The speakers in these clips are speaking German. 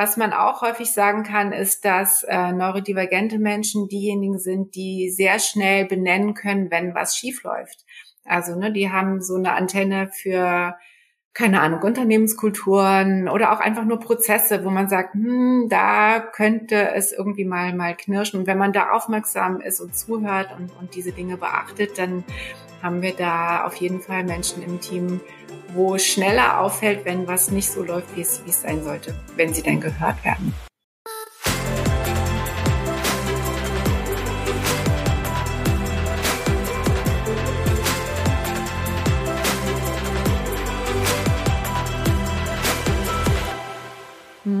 Was man auch häufig sagen kann, ist, dass äh, neurodivergente Menschen diejenigen sind, die sehr schnell benennen können, wenn was schief läuft. Also ne, die haben so eine Antenne für keine Ahnung, Unternehmenskulturen oder auch einfach nur Prozesse, wo man sagt, hm, da könnte es irgendwie mal, mal knirschen. Und wenn man da aufmerksam ist und zuhört und, und diese Dinge beachtet, dann haben wir da auf jeden Fall Menschen im Team, wo schneller auffällt, wenn was nicht so läuft, wie es, wie es sein sollte, wenn sie denn gehört werden.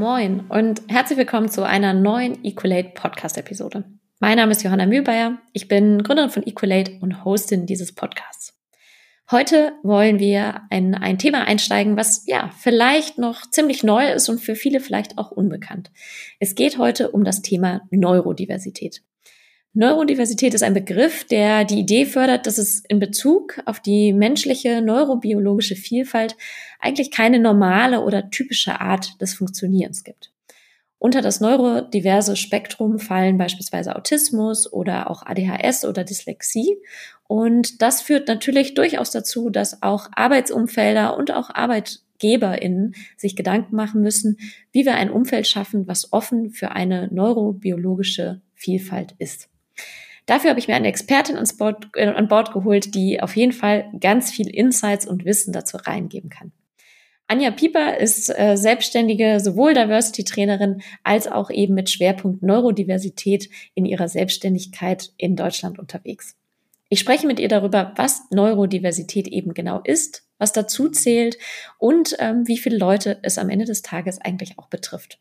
Moin und herzlich willkommen zu einer neuen Equalate Podcast Episode. Mein Name ist Johanna Mühlbayer. Ich bin Gründerin von Equalate und Hostin dieses Podcasts. Heute wollen wir in ein Thema einsteigen, was ja vielleicht noch ziemlich neu ist und für viele vielleicht auch unbekannt. Es geht heute um das Thema Neurodiversität. Neurodiversität ist ein Begriff, der die Idee fördert, dass es in Bezug auf die menschliche neurobiologische Vielfalt eigentlich keine normale oder typische Art des Funktionierens gibt. Unter das neurodiverse Spektrum fallen beispielsweise Autismus oder auch ADHS oder Dyslexie. Und das führt natürlich durchaus dazu, dass auch Arbeitsumfelder und auch ArbeitgeberInnen sich Gedanken machen müssen, wie wir ein Umfeld schaffen, was offen für eine neurobiologische Vielfalt ist. Dafür habe ich mir eine Expertin ans Board, äh, an Bord geholt, die auf jeden Fall ganz viel Insights und Wissen dazu reingeben kann. Anja Pieper ist äh, selbstständige sowohl Diversity-Trainerin als auch eben mit Schwerpunkt Neurodiversität in ihrer Selbstständigkeit in Deutschland unterwegs. Ich spreche mit ihr darüber, was Neurodiversität eben genau ist, was dazu zählt und ähm, wie viele Leute es am Ende des Tages eigentlich auch betrifft.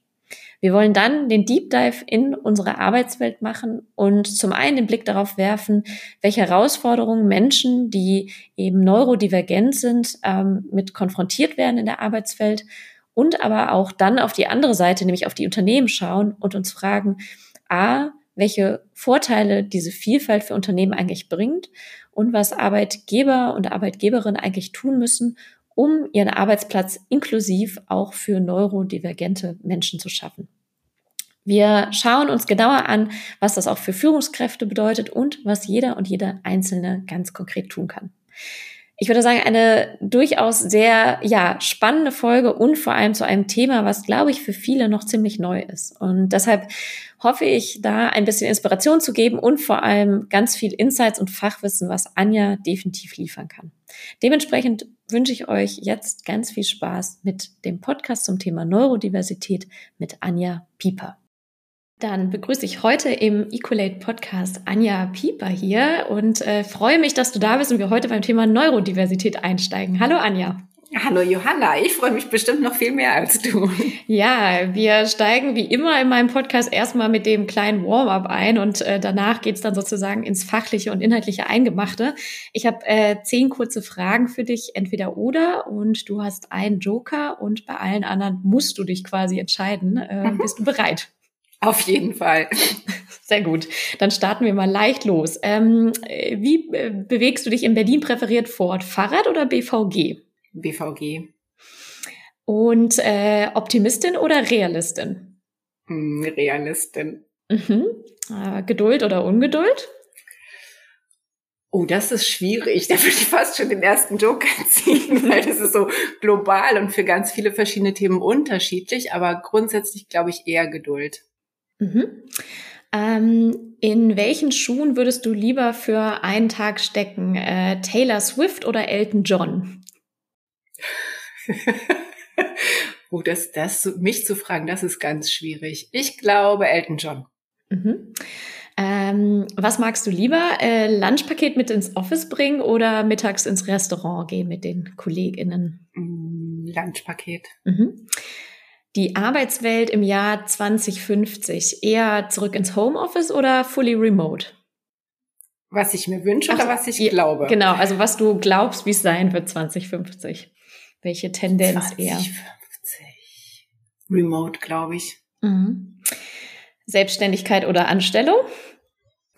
Wir wollen dann den Deep Dive in unsere Arbeitswelt machen und zum einen den Blick darauf werfen, welche Herausforderungen Menschen, die eben neurodivergent sind, ähm, mit konfrontiert werden in der Arbeitswelt und aber auch dann auf die andere Seite, nämlich auf die Unternehmen schauen und uns fragen, a, welche Vorteile diese Vielfalt für Unternehmen eigentlich bringt und was Arbeitgeber und Arbeitgeberinnen eigentlich tun müssen, um ihren Arbeitsplatz inklusiv auch für neurodivergente Menschen zu schaffen. Wir schauen uns genauer an, was das auch für Führungskräfte bedeutet und was jeder und jeder Einzelne ganz konkret tun kann. Ich würde sagen, eine durchaus sehr, ja, spannende Folge und vor allem zu einem Thema, was, glaube ich, für viele noch ziemlich neu ist. Und deshalb hoffe ich, da ein bisschen Inspiration zu geben und vor allem ganz viel Insights und Fachwissen, was Anja definitiv liefern kann. Dementsprechend wünsche ich euch jetzt ganz viel Spaß mit dem Podcast zum Thema Neurodiversität mit Anja Pieper. Dann begrüße ich heute im Equalate Podcast Anja Pieper hier und äh, freue mich, dass du da bist und wir heute beim Thema Neurodiversität einsteigen. Hallo Anja. Hallo Johanna, ich freue mich bestimmt noch viel mehr als du. Ja, wir steigen wie immer in meinem Podcast erstmal mit dem kleinen Warm-up ein und äh, danach geht's dann sozusagen ins fachliche und inhaltliche Eingemachte. Ich habe äh, zehn kurze Fragen für dich, entweder oder und du hast einen Joker und bei allen anderen musst du dich quasi entscheiden. Äh, bist du bereit? Auf jeden Fall. Sehr gut. Dann starten wir mal leicht los. Ähm, wie äh, bewegst du dich in Berlin präferiert fort? Fahrrad oder BVG? BVG. Und äh, Optimistin oder Realistin? Hm, Realistin. Mhm. Äh, Geduld oder Ungeduld? Oh, das ist schwierig. Da würde ich fast schon den ersten Joker ziehen, weil das ist so global und für ganz viele verschiedene Themen unterschiedlich. Aber grundsätzlich glaube ich eher Geduld. Mhm. Ähm, in welchen Schuhen würdest du lieber für einen Tag stecken? Äh, Taylor Swift oder Elton John? oh, das, das, mich zu fragen, das ist ganz schwierig. Ich glaube Elton John. Mhm. Ähm, was magst du lieber? Äh, Lunchpaket mit ins Office bringen oder mittags ins Restaurant gehen mit den KollegInnen? Mm, Lunchpaket. Mhm. Die Arbeitswelt im Jahr 2050 eher zurück ins Homeoffice oder fully remote? Was ich mir wünsche Ach, oder was ich ja, glaube? Genau, also was du glaubst, wie es sein wird 2050. Welche Tendenz 2050. eher? Remote, glaube ich. Mhm. Selbstständigkeit oder Anstellung?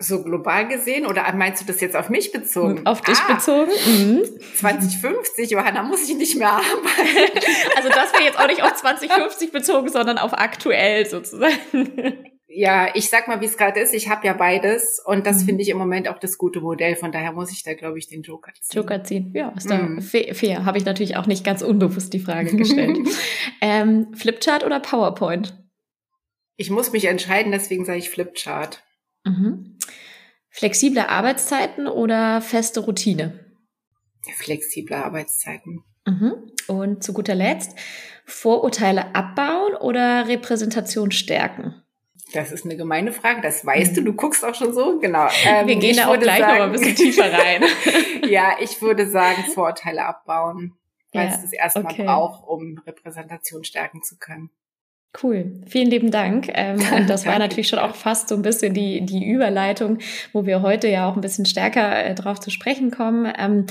So global gesehen oder meinst du das jetzt auf mich bezogen? Auf dich ah, bezogen? Mhm. 2050, Johanna, muss ich nicht mehr arbeiten. Also das wäre jetzt auch nicht auf 2050 bezogen, sondern auf aktuell sozusagen. Ja, ich sag mal, wie es gerade ist. Ich habe ja beides und das mhm. finde ich im Moment auch das gute Modell. Von daher muss ich da, glaube ich, den Joker ziehen. Joker ziehen, ja, ist da mhm. fair. fair. Habe ich natürlich auch nicht ganz unbewusst die Frage gestellt. ähm, Flipchart oder PowerPoint? Ich muss mich entscheiden, deswegen sage ich Flipchart. Mhm. Flexible Arbeitszeiten oder feste Routine? Flexible Arbeitszeiten. Mhm. Und zu guter Letzt, Vorurteile abbauen oder Repräsentation stärken? Das ist eine gemeine Frage, das weißt du, mhm. du guckst auch schon so, genau. Ähm, Wir gehen da auch gleich sagen, noch ein bisschen tiefer rein. ja, ich würde sagen, Vorurteile abbauen, weil ja, es das erstmal okay. braucht, um Repräsentation stärken zu können. Cool, vielen lieben Dank. Ähm, und das war natürlich schon auch fast so ein bisschen die, die Überleitung, wo wir heute ja auch ein bisschen stärker äh, drauf zu sprechen kommen. Ähm,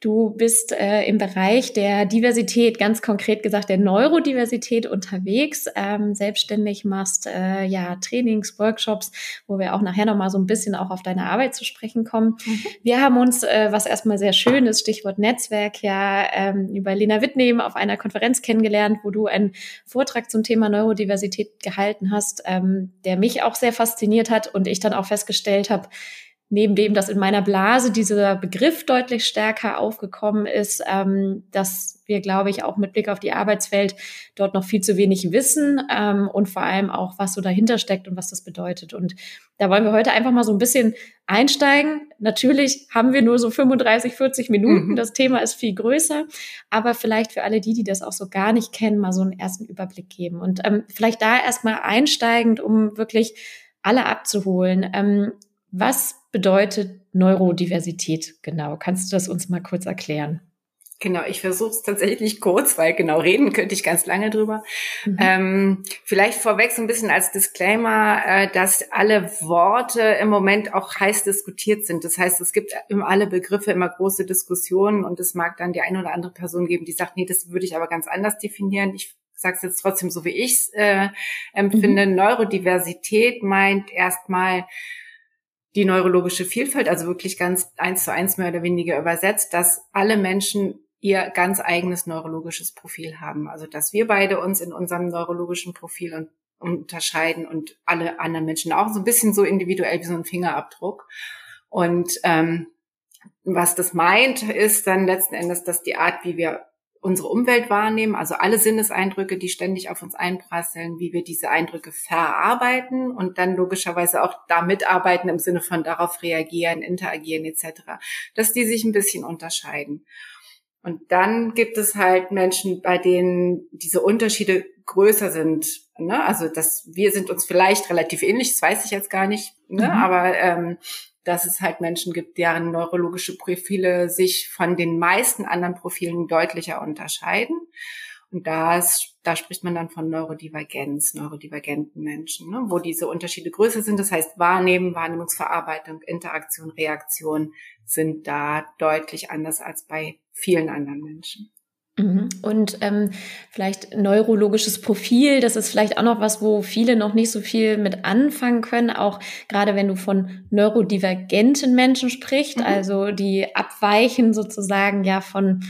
du bist äh, im Bereich der Diversität, ganz konkret gesagt der Neurodiversität unterwegs, ähm, selbstständig machst äh, ja Trainings, Workshops, wo wir auch nachher nochmal so ein bisschen auch auf deine Arbeit zu sprechen kommen. Mhm. Wir haben uns, was erstmal sehr schön ist, Stichwort Netzwerk, ja über Lena Wittnehmen auf einer Konferenz kennengelernt, wo du einen Vortrag zum Thema Neurodiversität gehalten hast, ähm, der mich auch sehr fasziniert hat und ich dann auch festgestellt habe, neben dem, dass in meiner Blase dieser Begriff deutlich stärker aufgekommen ist, ähm, dass wir, glaube ich, auch mit Blick auf die Arbeitswelt dort noch viel zu wenig wissen ähm, und vor allem auch, was so dahinter steckt und was das bedeutet. Und da wollen wir heute einfach mal so ein bisschen einsteigen. Natürlich haben wir nur so 35, 40 Minuten. Mhm. Das Thema ist viel größer, aber vielleicht für alle die, die das auch so gar nicht kennen, mal so einen ersten Überblick geben. Und ähm, vielleicht da erstmal einsteigend, um wirklich alle abzuholen. Ähm, was bedeutet Neurodiversität genau? Kannst du das uns mal kurz erklären? Genau, ich versuche es tatsächlich kurz, weil genau reden könnte ich ganz lange drüber. Mhm. Ähm, vielleicht vorweg so ein bisschen als Disclaimer, äh, dass alle Worte im Moment auch heiß diskutiert sind. Das heißt, es gibt immer alle Begriffe immer große Diskussionen und es mag dann die eine oder andere Person geben, die sagt, nee, das würde ich aber ganz anders definieren. Ich sage es jetzt trotzdem so, wie ich es äh, empfinde. Mhm. Neurodiversität meint erstmal die neurologische Vielfalt, also wirklich ganz eins zu eins mehr oder weniger übersetzt, dass alle Menschen ihr ganz eigenes neurologisches Profil haben. Also dass wir beide uns in unserem neurologischen Profil unterscheiden und alle anderen Menschen auch so ein bisschen so individuell wie so ein Fingerabdruck. Und ähm, was das meint, ist dann letzten Endes, dass die Art, wie wir unsere Umwelt wahrnehmen, also alle Sinneseindrücke, die ständig auf uns einprasseln, wie wir diese Eindrücke verarbeiten und dann logischerweise auch da mitarbeiten im Sinne von darauf reagieren, interagieren etc., dass die sich ein bisschen unterscheiden. Und dann gibt es halt Menschen, bei denen diese Unterschiede größer sind. Ne? Also dass wir sind uns vielleicht relativ ähnlich, das weiß ich jetzt gar nicht, ne? Mhm. aber ähm, dass es halt Menschen gibt, deren neurologische Profile sich von den meisten anderen Profilen deutlicher unterscheiden. Und das, da spricht man dann von Neurodivergenz, neurodivergenten Menschen, ne, wo diese Unterschiede größer sind. Das heißt, Wahrnehmen, Wahrnehmungsverarbeitung, Interaktion, Reaktion sind da deutlich anders als bei vielen anderen Menschen. Mhm. Und ähm, vielleicht neurologisches Profil, das ist vielleicht auch noch was, wo viele noch nicht so viel mit anfangen können, auch gerade wenn du von neurodivergenten Menschen sprichst, mhm. also die abweichen sozusagen ja von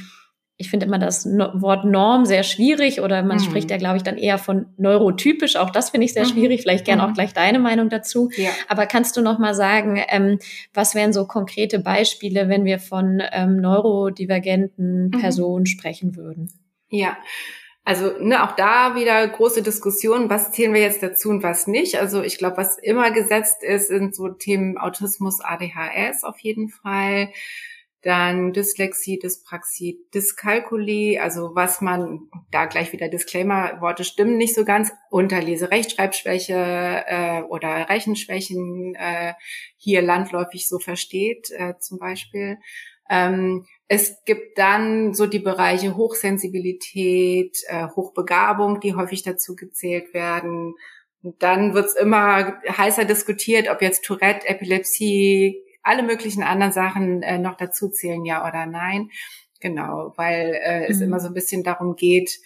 ich finde immer das Wort Norm sehr schwierig oder man mhm. spricht ja, glaube ich, dann eher von neurotypisch. Auch das finde ich sehr mhm. schwierig. Vielleicht gern mhm. auch gleich deine Meinung dazu. Ja. Aber kannst du noch mal sagen, ähm, was wären so konkrete Beispiele, wenn wir von ähm, neurodivergenten mhm. Personen sprechen würden? Ja. Also ne, auch da wieder große Diskussion, was zählen wir jetzt dazu und was nicht. Also ich glaube, was immer gesetzt ist, sind so Themen Autismus, ADHS auf jeden Fall dann Dyslexie, Dyspraxie, Dyskalkulie, also was man, da gleich wieder Disclaimer, Worte stimmen nicht so ganz, Unterlese, Rechtschreibschwäche äh, oder Rechenschwächen äh, hier landläufig so versteht, äh, zum Beispiel. Ähm, es gibt dann so die Bereiche Hochsensibilität, äh, Hochbegabung, die häufig dazu gezählt werden. Und dann wird's immer heißer diskutiert, ob jetzt Tourette, Epilepsie, alle möglichen anderen Sachen äh, noch dazu zählen, ja oder nein. Genau, weil äh, mhm. es immer so ein bisschen darum geht,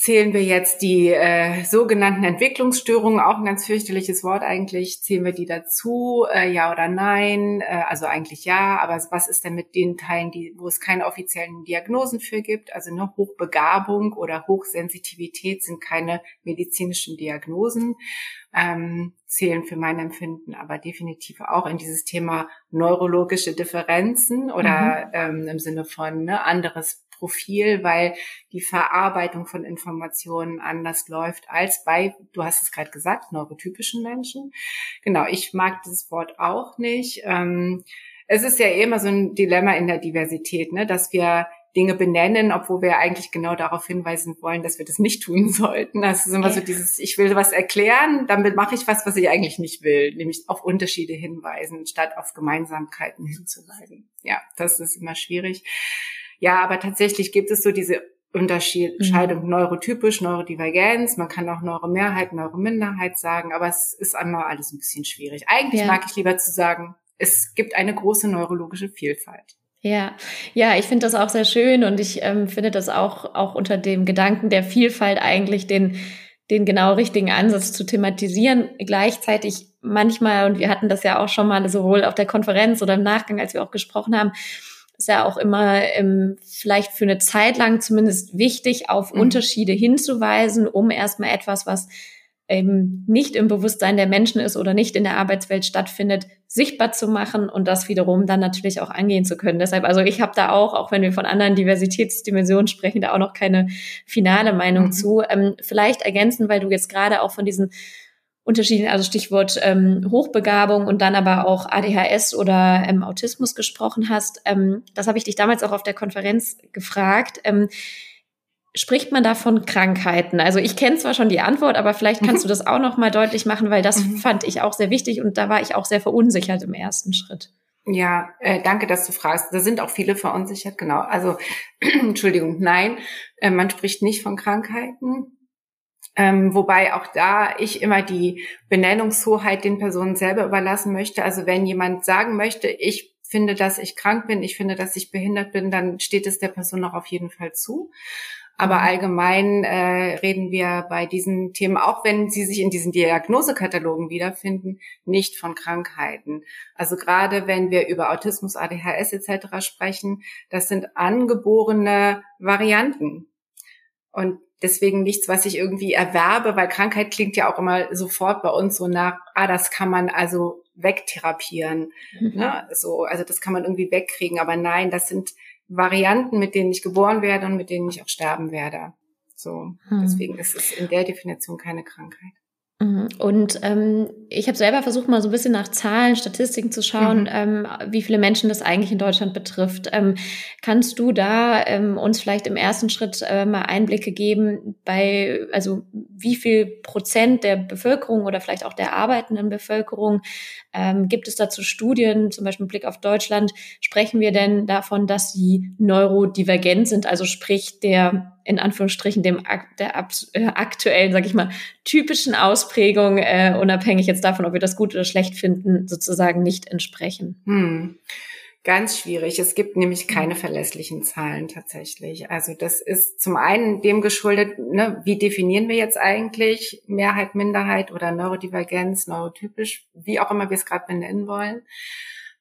Zählen wir jetzt die äh, sogenannten Entwicklungsstörungen, auch ein ganz fürchterliches Wort eigentlich, zählen wir die dazu, äh, ja oder nein? Äh, also eigentlich ja, aber was ist denn mit den Teilen, die, wo es keine offiziellen Diagnosen für gibt? Also eine Hochbegabung oder Hochsensitivität sind keine medizinischen Diagnosen, ähm, zählen für mein Empfinden aber definitiv auch in dieses Thema neurologische Differenzen oder mhm. ähm, im Sinne von ne, anderes Profil, weil die Verarbeitung von Informationen anders läuft als bei, du hast es gerade gesagt, neurotypischen Menschen. Genau, ich mag dieses Wort auch nicht. Ähm, es ist ja immer so ein Dilemma in der Diversität, ne, dass wir Dinge benennen, obwohl wir eigentlich genau darauf hinweisen wollen, dass wir das nicht tun sollten. Das ist immer so dieses, ich will was erklären, damit mache ich was, was ich eigentlich nicht will, nämlich auf Unterschiede hinweisen, statt auf Gemeinsamkeiten hinzuweisen. Ja, das ist immer schwierig. Ja, aber tatsächlich gibt es so diese Unterscheidung mhm. neurotypisch, Neurodivergenz. Man kann auch Neuromehrheit, Neurominderheit sagen, aber es ist einmal alles ein bisschen schwierig. Eigentlich ja. mag ich lieber zu sagen, es gibt eine große neurologische Vielfalt. Ja, ja, ich finde das auch sehr schön und ich ähm, finde das auch, auch unter dem Gedanken der Vielfalt eigentlich den, den genau richtigen Ansatz zu thematisieren. Gleichzeitig manchmal, und wir hatten das ja auch schon mal sowohl auf der Konferenz oder im Nachgang, als wir auch gesprochen haben, ist ja auch immer ähm, vielleicht für eine Zeit lang zumindest wichtig, auf mhm. Unterschiede hinzuweisen, um erstmal etwas, was eben nicht im Bewusstsein der Menschen ist oder nicht in der Arbeitswelt stattfindet, sichtbar zu machen und das wiederum dann natürlich auch angehen zu können. Deshalb, also ich habe da auch, auch wenn wir von anderen Diversitätsdimensionen sprechen, da auch noch keine finale Meinung mhm. zu. Ähm, vielleicht ergänzen, weil du jetzt gerade auch von diesen Unterschieden, also Stichwort ähm, Hochbegabung und dann aber auch ADHS oder ähm, Autismus gesprochen hast. Ähm, das habe ich dich damals auch auf der Konferenz gefragt. Ähm, spricht man da von Krankheiten? Also ich kenne zwar schon die Antwort, aber vielleicht kannst mhm. du das auch noch mal deutlich machen, weil das mhm. fand ich auch sehr wichtig und da war ich auch sehr verunsichert im ersten Schritt. Ja, äh, danke, dass du fragst. Da sind auch viele verunsichert, genau. Also Entschuldigung, nein, äh, man spricht nicht von Krankheiten. Ähm, wobei auch da ich immer die Benennungshoheit den Personen selber überlassen möchte. Also wenn jemand sagen möchte, ich finde, dass ich krank bin, ich finde, dass ich behindert bin, dann steht es der Person auch auf jeden Fall zu. Aber mhm. allgemein äh, reden wir bei diesen Themen, auch wenn sie sich in diesen Diagnosekatalogen wiederfinden, nicht von Krankheiten. Also gerade wenn wir über Autismus, ADHS etc. sprechen, das sind angeborene Varianten. Und deswegen nichts, was ich irgendwie erwerbe, weil Krankheit klingt ja auch immer sofort bei uns so nach, ah, das kann man also wegtherapieren. Mhm. Ne? So, also das kann man irgendwie wegkriegen. Aber nein, das sind Varianten, mit denen ich geboren werde und mit denen ich auch sterben werde. So, mhm. deswegen ist es in der Definition keine Krankheit. Mhm. Und ähm, ich habe selber versucht, mal so ein bisschen nach Zahlen, Statistiken zu schauen, mhm. ähm, wie viele Menschen das eigentlich in Deutschland betrifft. Ähm, kannst du da ähm, uns vielleicht im ersten Schritt äh, mal Einblicke geben, bei also wie viel Prozent der Bevölkerung oder vielleicht auch der arbeitenden Bevölkerung ähm, gibt es dazu Studien, zum Beispiel mit Blick auf Deutschland, sprechen wir denn davon, dass sie neurodivergent sind, also sprich der in Anführungsstrichen dem der äh, aktuellen, sag ich mal, typischen Ausprägung, äh, unabhängig jetzt davon, ob wir das gut oder schlecht finden, sozusagen nicht entsprechen. Hm. Ganz schwierig. Es gibt nämlich keine verlässlichen Zahlen tatsächlich. Also das ist zum einen dem geschuldet, ne, wie definieren wir jetzt eigentlich Mehrheit, Minderheit oder Neurodivergenz, neurotypisch, wie auch immer wir es gerade benennen wollen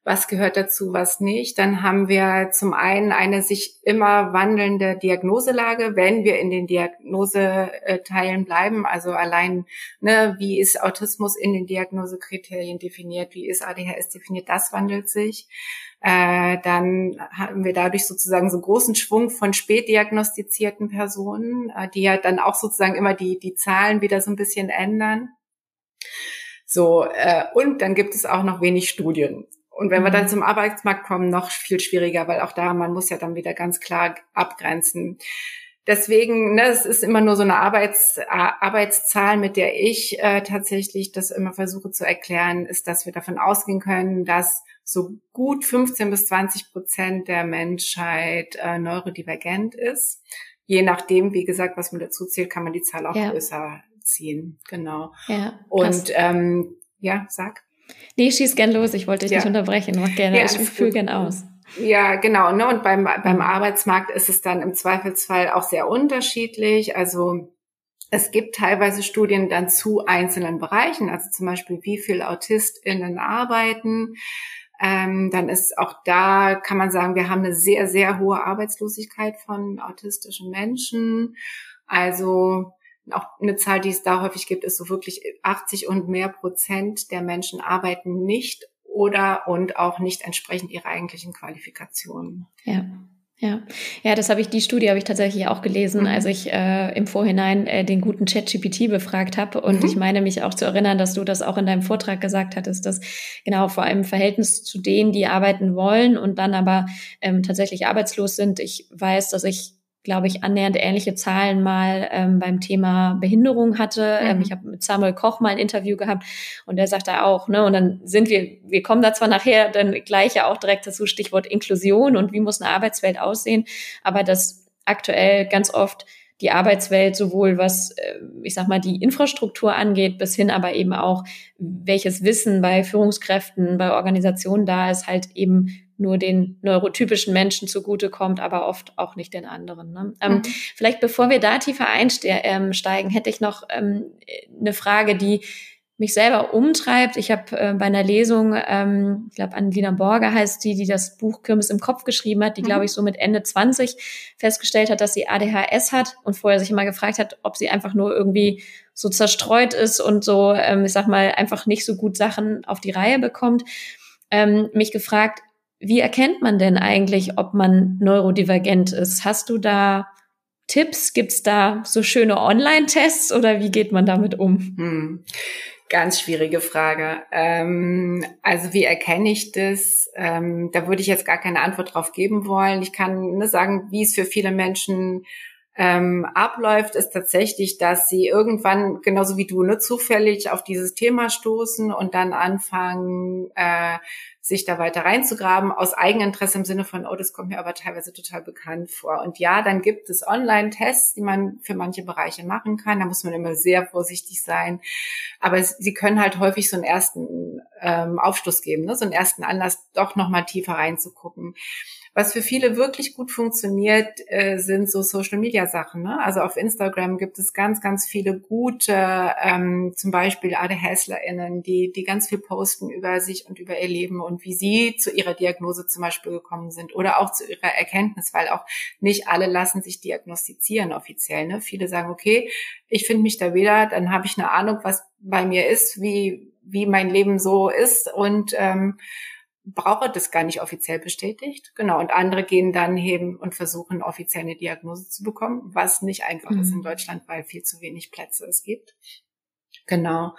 was gehört dazu, was nicht. Dann haben wir zum einen eine sich immer wandelnde Diagnoselage, wenn wir in den Diagnoseteilen bleiben. Also allein, ne, wie ist Autismus in den Diagnosekriterien definiert, wie ist ADHS definiert, das wandelt sich. Äh, dann haben wir dadurch sozusagen so einen großen Schwung von spät diagnostizierten Personen, äh, die ja dann auch sozusagen immer die, die Zahlen wieder so ein bisschen ändern. So, äh, und dann gibt es auch noch wenig Studien. Und wenn wir dann mhm. zum Arbeitsmarkt kommen, noch viel schwieriger, weil auch da, man muss ja dann wieder ganz klar abgrenzen. Deswegen, ne, es ist immer nur so eine Arbeits, Arbeitszahl, mit der ich äh, tatsächlich das immer versuche zu erklären, ist, dass wir davon ausgehen können, dass so gut 15 bis 20 Prozent der Menschheit äh, neurodivergent ist. Je nachdem, wie gesagt, was man dazu zählt, kann man die Zahl auch ja. größer ziehen. Genau. Ja, Und ähm, ja, sag. Nee, schieß gern los. Ich wollte dich ja. nicht unterbrechen. Mach gerne. Ja, ich fühle gern aus. Ja, genau. Ne? Und beim, beim Arbeitsmarkt ist es dann im Zweifelsfall auch sehr unterschiedlich. Also es gibt teilweise Studien dann zu einzelnen Bereichen, also zum Beispiel, wie viel AutistInnen arbeiten. Ähm, dann ist auch da, kann man sagen, wir haben eine sehr, sehr hohe Arbeitslosigkeit von autistischen Menschen. Also auch eine Zahl, die es da häufig gibt, ist so wirklich 80 und mehr Prozent der Menschen arbeiten nicht oder und auch nicht entsprechend ihrer eigentlichen Qualifikationen. Ja. Ja, ja, das habe ich, die Studie habe ich tatsächlich auch gelesen, mhm. als ich äh, im Vorhinein äh, den guten ChatGPT befragt habe. Und mhm. ich meine mich auch zu erinnern, dass du das auch in deinem Vortrag gesagt hattest, dass genau vor allem im Verhältnis zu denen, die arbeiten wollen und dann aber ähm, tatsächlich arbeitslos sind. Ich weiß, dass ich glaube ich, annähernd ähnliche Zahlen mal ähm, beim Thema Behinderung hatte. Ähm, mhm. Ähm, ich habe mit Samuel Koch mal ein Interview gehabt und der sagt da auch, ne, und dann sind wir, wir kommen da zwar nachher dann gleich ja auch direkt dazu, Stichwort Inklusion und wie muss eine Arbeitswelt aussehen, aber das aktuell ganz oft die Arbeitswelt sowohl was, äh, ich sag mal, die Infrastruktur angeht, bis hin aber eben auch, welches Wissen bei Führungskräften, bei Organisationen da ist, halt eben nur den neurotypischen Menschen zugutekommt, aber oft auch nicht den anderen. Ne? Ähm, mhm. Vielleicht bevor wir da tiefer einsteigen, hätte ich noch ähm, eine Frage, die mich selber umtreibt. Ich habe äh, bei einer Lesung, ähm, ich glaube, Annelina Borger heißt die, die das Buch Kirmes im Kopf geschrieben hat, die, mhm. glaube ich, so mit Ende 20 festgestellt hat, dass sie ADHS hat und vorher sich immer gefragt hat, ob sie einfach nur irgendwie so zerstreut ist und so, ähm, ich sag mal, einfach nicht so gut Sachen auf die Reihe bekommt. Ähm, mich gefragt, wie erkennt man denn eigentlich, ob man neurodivergent ist? Hast du da Tipps? Gibt's da so schöne Online-Tests oder wie geht man damit um? Hm. Ganz schwierige Frage. Ähm, also wie erkenne ich das? Ähm, da würde ich jetzt gar keine Antwort drauf geben wollen. Ich kann nur sagen, wie es für viele Menschen ähm, abläuft, ist tatsächlich, dass sie irgendwann, genauso wie du, ne, zufällig auf dieses Thema stoßen und dann anfangen, äh, sich da weiter reinzugraben, aus Eigeninteresse im Sinne von, oh, das kommt mir aber teilweise total bekannt vor. Und ja, dann gibt es Online-Tests, die man für manche Bereiche machen kann. Da muss man immer sehr vorsichtig sein. Aber sie können halt häufig so einen ersten ähm, Aufschluss geben, ne? so einen ersten Anlass, doch nochmal tiefer reinzugucken. Was für viele wirklich gut funktioniert, äh, sind so Social-Media-Sachen. Ne? Also auf Instagram gibt es ganz, ganz viele gute, ähm, zum Beispiel ADHSlerInnen, die, die ganz viel posten über sich und über ihr Leben und wie sie zu ihrer Diagnose zum Beispiel gekommen sind oder auch zu ihrer Erkenntnis, weil auch nicht alle lassen sich diagnostizieren offiziell. Ne? Viele sagen, okay, ich finde mich da wieder, dann habe ich eine Ahnung, was bei mir ist, wie, wie mein Leben so ist und ähm, brauche das gar nicht offiziell bestätigt. Genau. Und andere gehen dann eben und versuchen, offiziell eine Diagnose zu bekommen, was nicht einfach mhm. ist in Deutschland, weil viel zu wenig Plätze es gibt. Genau.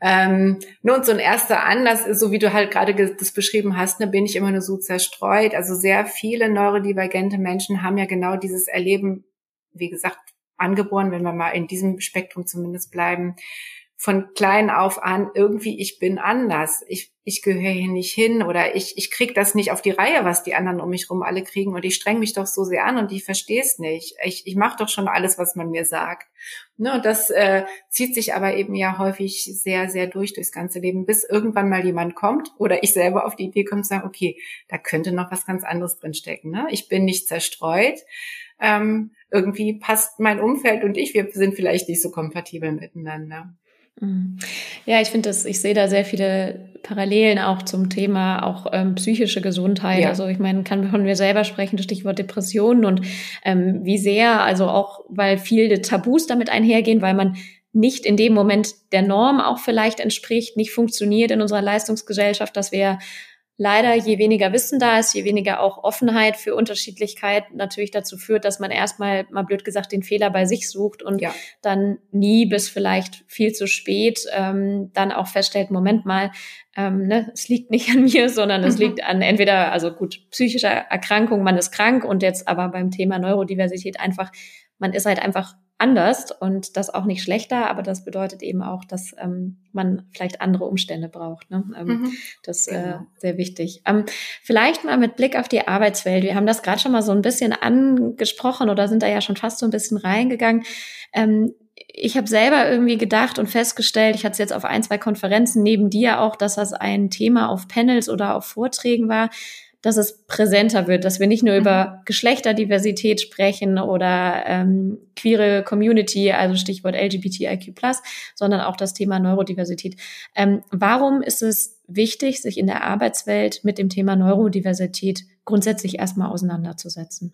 Ähm, nun, so ein erster Anlass ist, so wie du halt gerade das beschrieben hast, ne, bin ich immer nur so zerstreut. Also sehr viele neurodivergente Menschen haben ja genau dieses Erleben, wie gesagt, angeboren, wenn wir mal in diesem Spektrum zumindest bleiben, von klein auf an irgendwie, ich bin anders, ich, ich gehöre hier nicht hin oder ich, ich krieg das nicht auf die Reihe, was die anderen um mich rum alle kriegen und ich streng mich doch so sehr an und ich verstehe es nicht. Ich, ich mache doch schon alles, was man mir sagt. Ne, und das äh, zieht sich aber eben ja häufig sehr, sehr durch durchs ganze Leben, bis irgendwann mal jemand kommt oder ich selber auf die Idee komme zu sagen, okay, da könnte noch was ganz anderes drinstecken. Ne? Ich bin nicht zerstreut. Ähm, irgendwie passt mein Umfeld und ich, wir sind vielleicht nicht so kompatibel miteinander. Ja, ich finde das, ich sehe da sehr viele Parallelen auch zum Thema auch ähm, psychische Gesundheit. Ja. Also ich meine, kann von mir selber sprechen, Stichwort Depressionen und ähm, wie sehr, also auch, weil viele Tabus damit einhergehen, weil man nicht in dem Moment der Norm auch vielleicht entspricht, nicht funktioniert in unserer Leistungsgesellschaft, dass wir leider, je weniger Wissen da ist, je weniger auch Offenheit für Unterschiedlichkeit natürlich dazu führt, dass man erstmal, mal blöd gesagt, den Fehler bei sich sucht und ja. dann nie bis vielleicht viel zu spät ähm, dann auch feststellt, Moment mal, ähm, ne, es liegt nicht an mir, sondern es mhm. liegt an entweder, also gut, psychischer Erkrankung, man ist krank und jetzt aber beim Thema Neurodiversität einfach, man ist halt einfach anders und das auch nicht schlechter, aber das bedeutet eben auch, dass ähm, man vielleicht andere Umstände braucht. Ne? Ähm, mhm. Das ist äh, genau. sehr wichtig. Ähm, vielleicht mal mit Blick auf die Arbeitswelt. Wir haben das gerade schon mal so ein bisschen angesprochen oder sind da ja schon fast so ein bisschen reingegangen. Ähm, ich habe selber irgendwie gedacht und festgestellt, ich hatte es jetzt auf ein, zwei Konferenzen neben dir auch, dass das ein Thema auf Panels oder auf Vorträgen war, dass es präsenter wird, dass wir nicht nur mhm. über Geschlechterdiversität sprechen oder ähm, queere Community, also Stichwort LGBTIQ+, sondern auch das Thema Neurodiversität. Ähm, warum ist es wichtig, sich in der Arbeitswelt mit dem Thema Neurodiversität grundsätzlich erstmal auseinanderzusetzen?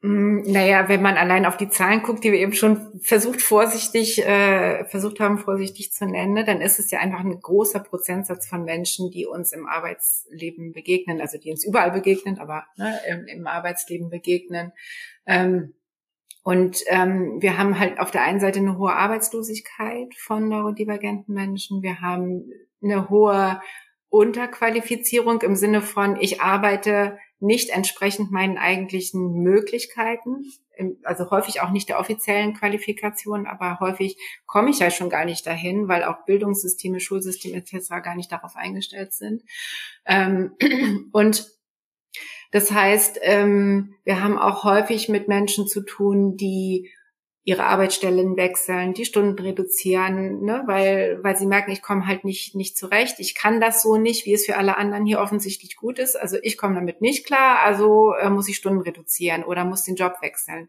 Mm, naja, wenn man allein auf die Zahlen guckt, die wir eben schon versucht vorsichtig, äh, versucht haben, vorsichtig zu nennen, dann ist es ja einfach ein großer Prozentsatz von Menschen, die uns im Arbeitsleben begegnen, also die uns überall begegnen, aber ne, im, im, Arbeitsleben begegnen. Ähm, und ähm, wir haben halt auf der einen Seite eine hohe Arbeitslosigkeit von neurodivergenten Menschen. Wir haben eine hohe Unterqualifizierung im Sinne von, ich arbeite nicht entsprechend meinen eigentlichen Möglichkeiten, also häufig auch nicht der offiziellen Qualifikation, aber häufig komme ich ja schon gar nicht dahin, weil auch Bildungssysteme, Schulsysteme etc. gar nicht darauf eingestellt sind. Ähm, und das heißt, ähm, wir haben auch häufig mit Menschen zu tun, die ihre Arbeitsstellen wechseln, die Stunden reduzieren, ne, weil, weil sie merken, ich komme halt nicht, nicht zurecht. Ich kann das so nicht, wie es für alle anderen hier offensichtlich gut ist. Also ich komme damit nicht klar, also äh, muss ich Stunden reduzieren oder muss den Job wechseln.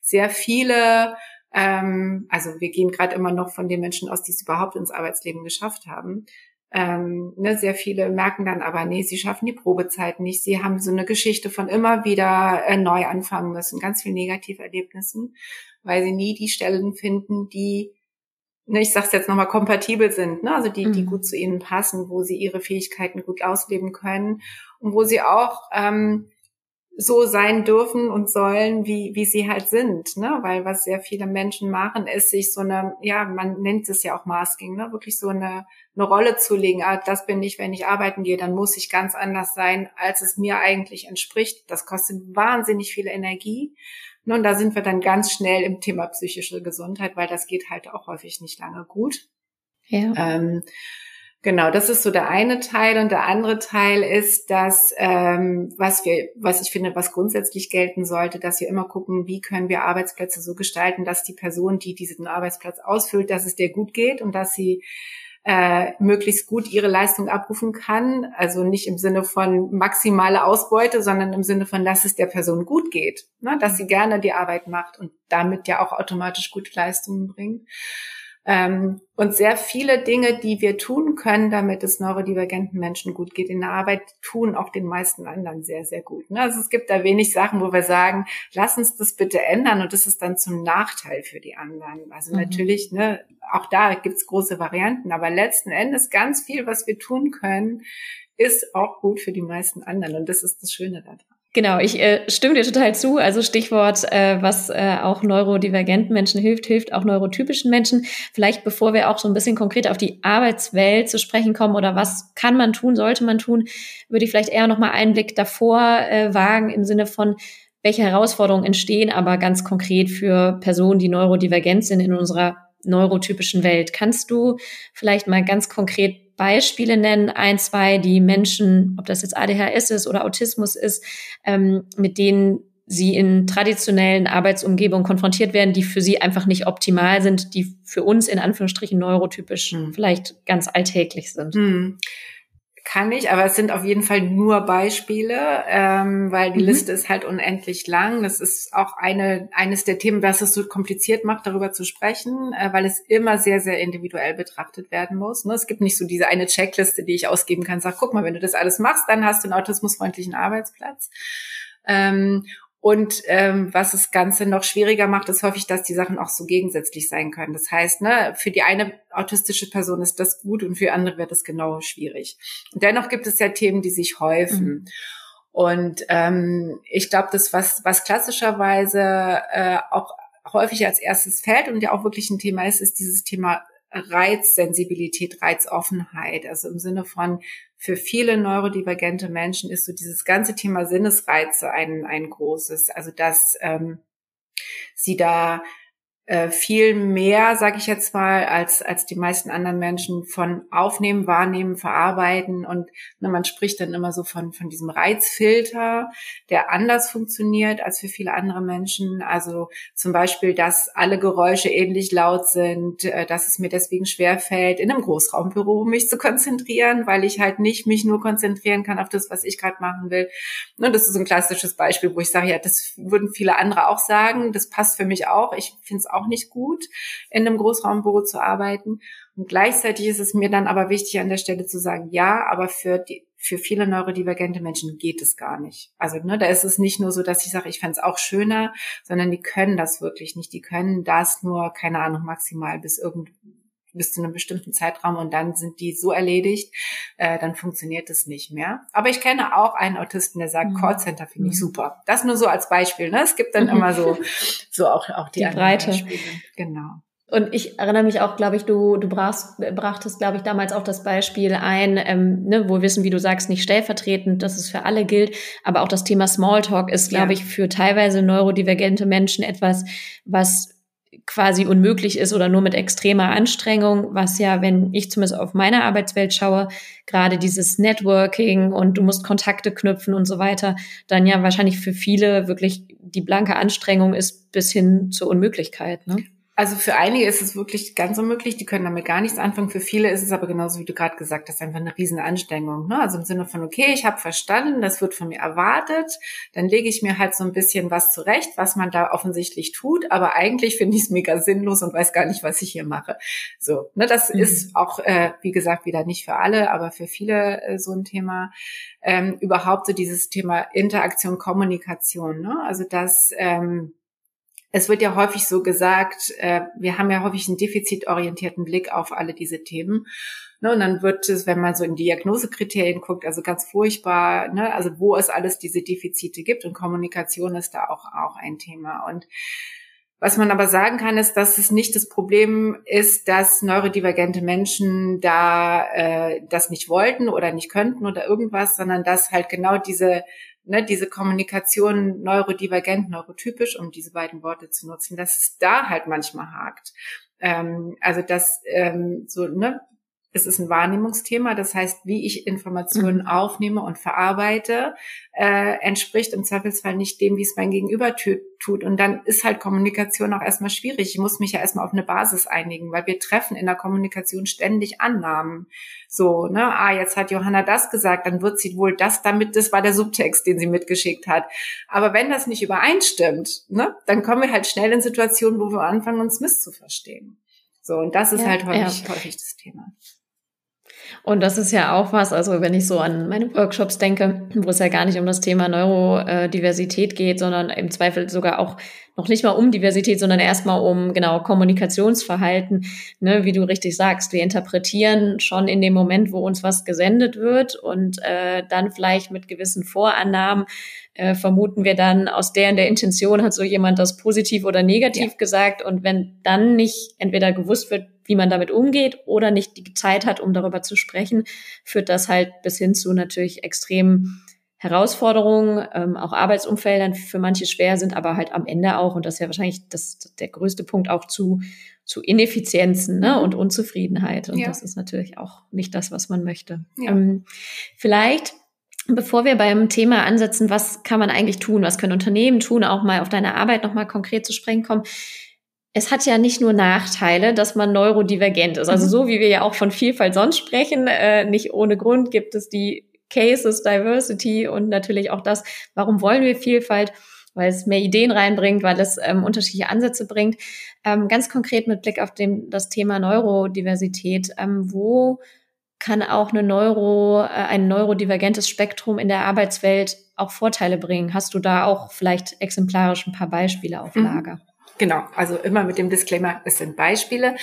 Sehr viele, ähm, also wir gehen gerade immer noch von den Menschen aus, die es überhaupt ins Arbeitsleben geschafft haben. Ähm, ne, sehr viele merken dann aber, nee, sie schaffen die Probezeit nicht. Sie haben so eine Geschichte von immer wieder äh, neu anfangen müssen, ganz viel Negativerlebnissen weil sie nie die Stellen finden, die, ne, ich sag's jetzt nochmal, kompatibel sind, ne? also die, mhm. die gut zu ihnen passen, wo sie ihre Fähigkeiten gut ausleben können und wo sie auch ähm, so sein dürfen und sollen, wie, wie sie halt sind, ne? Weil was sehr viele Menschen machen, ist sich so eine, ja, man nennt es ja auch Masking, ne? Wirklich so eine, eine Rolle zu legen. Ah, das bin ich, wenn ich arbeiten gehe, dann muss ich ganz anders sein, als es mir eigentlich entspricht. Das kostet wahnsinnig viel Energie. Und da sind wir dann ganz schnell im Thema psychische Gesundheit, weil das geht halt auch häufig nicht lange gut. Ja. Ähm, genau, das ist so der eine Teil und der andere Teil ist, dass ähm, was wir, was ich finde, was grundsätzlich gelten sollte, dass wir immer gucken, wie können wir Arbeitsplätze so gestalten, dass die Person, die diesen Arbeitsplatz ausfüllt, dass es der gut geht und dass sie äh, möglichst gut ihre Leistung abrufen kann. Also nicht im Sinne von maximale Ausbeute, sondern im Sinne von, dass es der Person gut geht, ne? dass sie gerne die Arbeit macht und damit ja auch automatisch gute Leistungen bringt. Ähm, und sehr viele Dinge, die wir tun können, damit es neurodivergenten Menschen gut geht in der Arbeit, tun auch den meisten anderen sehr, sehr gut. Ne? Also es gibt da wenig Sachen, wo wir sagen, lass uns das bitte ändern und das ist dann zum Nachteil für die anderen. Also mhm. natürlich, ne, auch da gibt's große Varianten, aber letzten Endes ganz viel, was wir tun können, ist auch gut für die meisten anderen und das ist das Schöne daran. Genau, ich äh, stimme dir total zu. Also Stichwort, äh, was äh, auch neurodivergenten Menschen hilft, hilft auch neurotypischen Menschen. Vielleicht bevor wir auch so ein bisschen konkret auf die Arbeitswelt zu sprechen kommen oder was kann man tun, sollte man tun, würde ich vielleicht eher nochmal einen Blick davor äh, wagen im Sinne von, welche Herausforderungen entstehen aber ganz konkret für Personen, die neurodivergent sind in unserer neurotypischen Welt. Kannst du vielleicht mal ganz konkret Beispiele nennen, ein, zwei, die Menschen, ob das jetzt ADHS ist oder Autismus ist, ähm, mit denen sie in traditionellen Arbeitsumgebungen konfrontiert werden, die für sie einfach nicht optimal sind, die für uns in Anführungsstrichen neurotypisch hm. vielleicht ganz alltäglich sind. Hm kann ich, aber es sind auf jeden Fall nur Beispiele, ähm, weil die mhm. Liste ist halt unendlich lang. Das ist auch eine eines der Themen, was es so kompliziert macht, darüber zu sprechen, äh, weil es immer sehr, sehr individuell betrachtet werden muss. Ne? Es gibt nicht so diese eine Checkliste, die ich ausgeben kann. Sag, guck mal, wenn du das alles machst, dann hast du einen autismusfreundlichen Arbeitsplatz. Ähm, und ähm, was das Ganze noch schwieriger macht, ist häufig, dass die Sachen auch so gegensätzlich sein können. Das heißt, ne, für die eine autistische Person ist das gut und für andere wird es genau schwierig. Und dennoch gibt es ja Themen, die sich häufen. Mhm. Und ähm, ich glaube, das, was, was klassischerweise äh, auch häufig als erstes fällt und ja auch wirklich ein Thema ist, ist dieses Thema Reizsensibilität, Reizoffenheit. Also im Sinne von, für viele neurodivergente Menschen ist so dieses ganze Thema Sinnesreize ein, ein großes. Also dass ähm, sie da äh, viel mehr, sage ich jetzt mal, als als die meisten anderen Menschen von aufnehmen, wahrnehmen, verarbeiten und ne, man spricht dann immer so von von diesem Reizfilter, der anders funktioniert als für viele andere Menschen. Also zum Beispiel, dass alle Geräusche ähnlich laut sind, äh, dass es mir deswegen schwer fällt, in einem Großraumbüro mich zu konzentrieren, weil ich halt nicht mich nur konzentrieren kann auf das, was ich gerade machen will. Und das ist ein klassisches Beispiel, wo ich sage, ja, das würden viele andere auch sagen. Das passt für mich auch. Ich finde es auch nicht gut, in einem Großraumbüro zu arbeiten. Und gleichzeitig ist es mir dann aber wichtig, an der Stelle zu sagen, ja, aber für die, für viele neurodivergente Menschen geht es gar nicht. Also ne, da ist es nicht nur so, dass ich sage, ich fände es auch schöner, sondern die können das wirklich nicht. Die können das nur, keine Ahnung, maximal bis irgend bis zu einem bestimmten Zeitraum und dann sind die so erledigt, äh, dann funktioniert das nicht mehr. Aber ich kenne auch einen Autisten, der sagt, mhm. Callcenter finde ich mhm. super. Das nur so als Beispiel. Ne? Es gibt dann immer so, so auch, auch die, die Breite. Beispiele. Genau. Und ich erinnere mich auch, glaube ich, du, du brachst, brachtest, glaube ich, damals auch das Beispiel ein, ähm, ne, wo wir wissen, wie du sagst, nicht stellvertretend, dass es für alle gilt, aber auch das Thema Smalltalk ist, glaube ja. ich, für teilweise neurodivergente Menschen etwas, was quasi unmöglich ist oder nur mit extremer Anstrengung, was ja, wenn ich zumindest auf meine Arbeitswelt schaue, gerade dieses Networking und du musst Kontakte knüpfen und so weiter, dann ja wahrscheinlich für viele wirklich die blanke Anstrengung ist bis hin zur Unmöglichkeit. Ne? Also für einige ist es wirklich ganz unmöglich, die können damit gar nichts anfangen. Für viele ist es aber genauso, wie du gerade gesagt hast, einfach eine riesen Anstrengung. Ne? Also im Sinne von, okay, ich habe verstanden, das wird von mir erwartet, dann lege ich mir halt so ein bisschen was zurecht, was man da offensichtlich tut, aber eigentlich finde ich es mega sinnlos und weiß gar nicht, was ich hier mache. So, ne, das mhm. ist auch, äh, wie gesagt, wieder nicht für alle, aber für viele äh, so ein Thema. Ähm, überhaupt so dieses Thema Interaktion, Kommunikation. Ne? Also das ähm, es wird ja häufig so gesagt, äh, wir haben ja häufig einen defizitorientierten Blick auf alle diese Themen. Ne, und dann wird es, wenn man so in Diagnosekriterien guckt, also ganz furchtbar, ne, also wo es alles diese Defizite gibt und Kommunikation ist da auch, auch ein Thema. Und was man aber sagen kann, ist, dass es nicht das Problem ist, dass neurodivergente Menschen da äh, das nicht wollten oder nicht könnten oder irgendwas, sondern dass halt genau diese ne, diese Kommunikation neurodivergent, neurotypisch, um diese beiden Worte zu nutzen, dass es da halt manchmal hakt. Ähm, also dass ähm, so, ne, es ist ein Wahrnehmungsthema, das heißt, wie ich Informationen mhm. aufnehme und verarbeite, äh, entspricht im Zweifelsfall nicht dem, wie es mein Gegenüber tut. Und dann ist halt Kommunikation auch erstmal schwierig. Ich muss mich ja erstmal auf eine Basis einigen, weil wir treffen in der Kommunikation ständig Annahmen. So, ne, ah, jetzt hat Johanna das gesagt, dann wird sie wohl das damit, das war der Subtext, den sie mitgeschickt hat. Aber wenn das nicht übereinstimmt, ne, dann kommen wir halt schnell in Situationen, wo wir anfangen, uns misszuverstehen. So, und das ist ja, halt häufig, ja. häufig das Thema. Und das ist ja auch was, also wenn ich so an meine Workshops denke, wo es ja gar nicht um das Thema Neurodiversität geht, sondern im Zweifel sogar auch noch nicht mal um Diversität, sondern erstmal um genau Kommunikationsverhalten, ne, wie du richtig sagst. Wir interpretieren schon in dem Moment, wo uns was gesendet wird und äh, dann vielleicht mit gewissen Vorannahmen äh, vermuten wir dann, aus der in der Intention hat so jemand das positiv oder negativ ja. gesagt. Und wenn dann nicht entweder gewusst wird, wie man damit umgeht oder nicht die Zeit hat, um darüber zu sprechen, führt das halt bis hin zu natürlich extremen Herausforderungen, ähm, auch Arbeitsumfeldern für manche schwer sind, aber halt am Ende auch, und das ist ja wahrscheinlich das, der größte Punkt auch zu, zu Ineffizienzen ne, und Unzufriedenheit. Und ja. das ist natürlich auch nicht das, was man möchte. Ja. Ähm, vielleicht Bevor wir beim Thema ansetzen, was kann man eigentlich tun, was können Unternehmen tun, auch mal auf deine Arbeit nochmal konkret zu sprechen kommen. Es hat ja nicht nur Nachteile, dass man neurodivergent ist. Also mhm. so wie wir ja auch von Vielfalt sonst sprechen, äh, nicht ohne Grund gibt es die Cases, Diversity und natürlich auch das, warum wollen wir Vielfalt, weil es mehr Ideen reinbringt, weil es ähm, unterschiedliche Ansätze bringt. Ähm, ganz konkret mit Blick auf dem, das Thema Neurodiversität, ähm, wo kann auch eine Neuro, äh, ein neurodivergentes Spektrum in der Arbeitswelt auch Vorteile bringen. Hast du da auch vielleicht exemplarisch ein paar Beispiele auf mhm. Lager? Mhm. Genau, also immer mit dem Disclaimer, es sind Beispiele.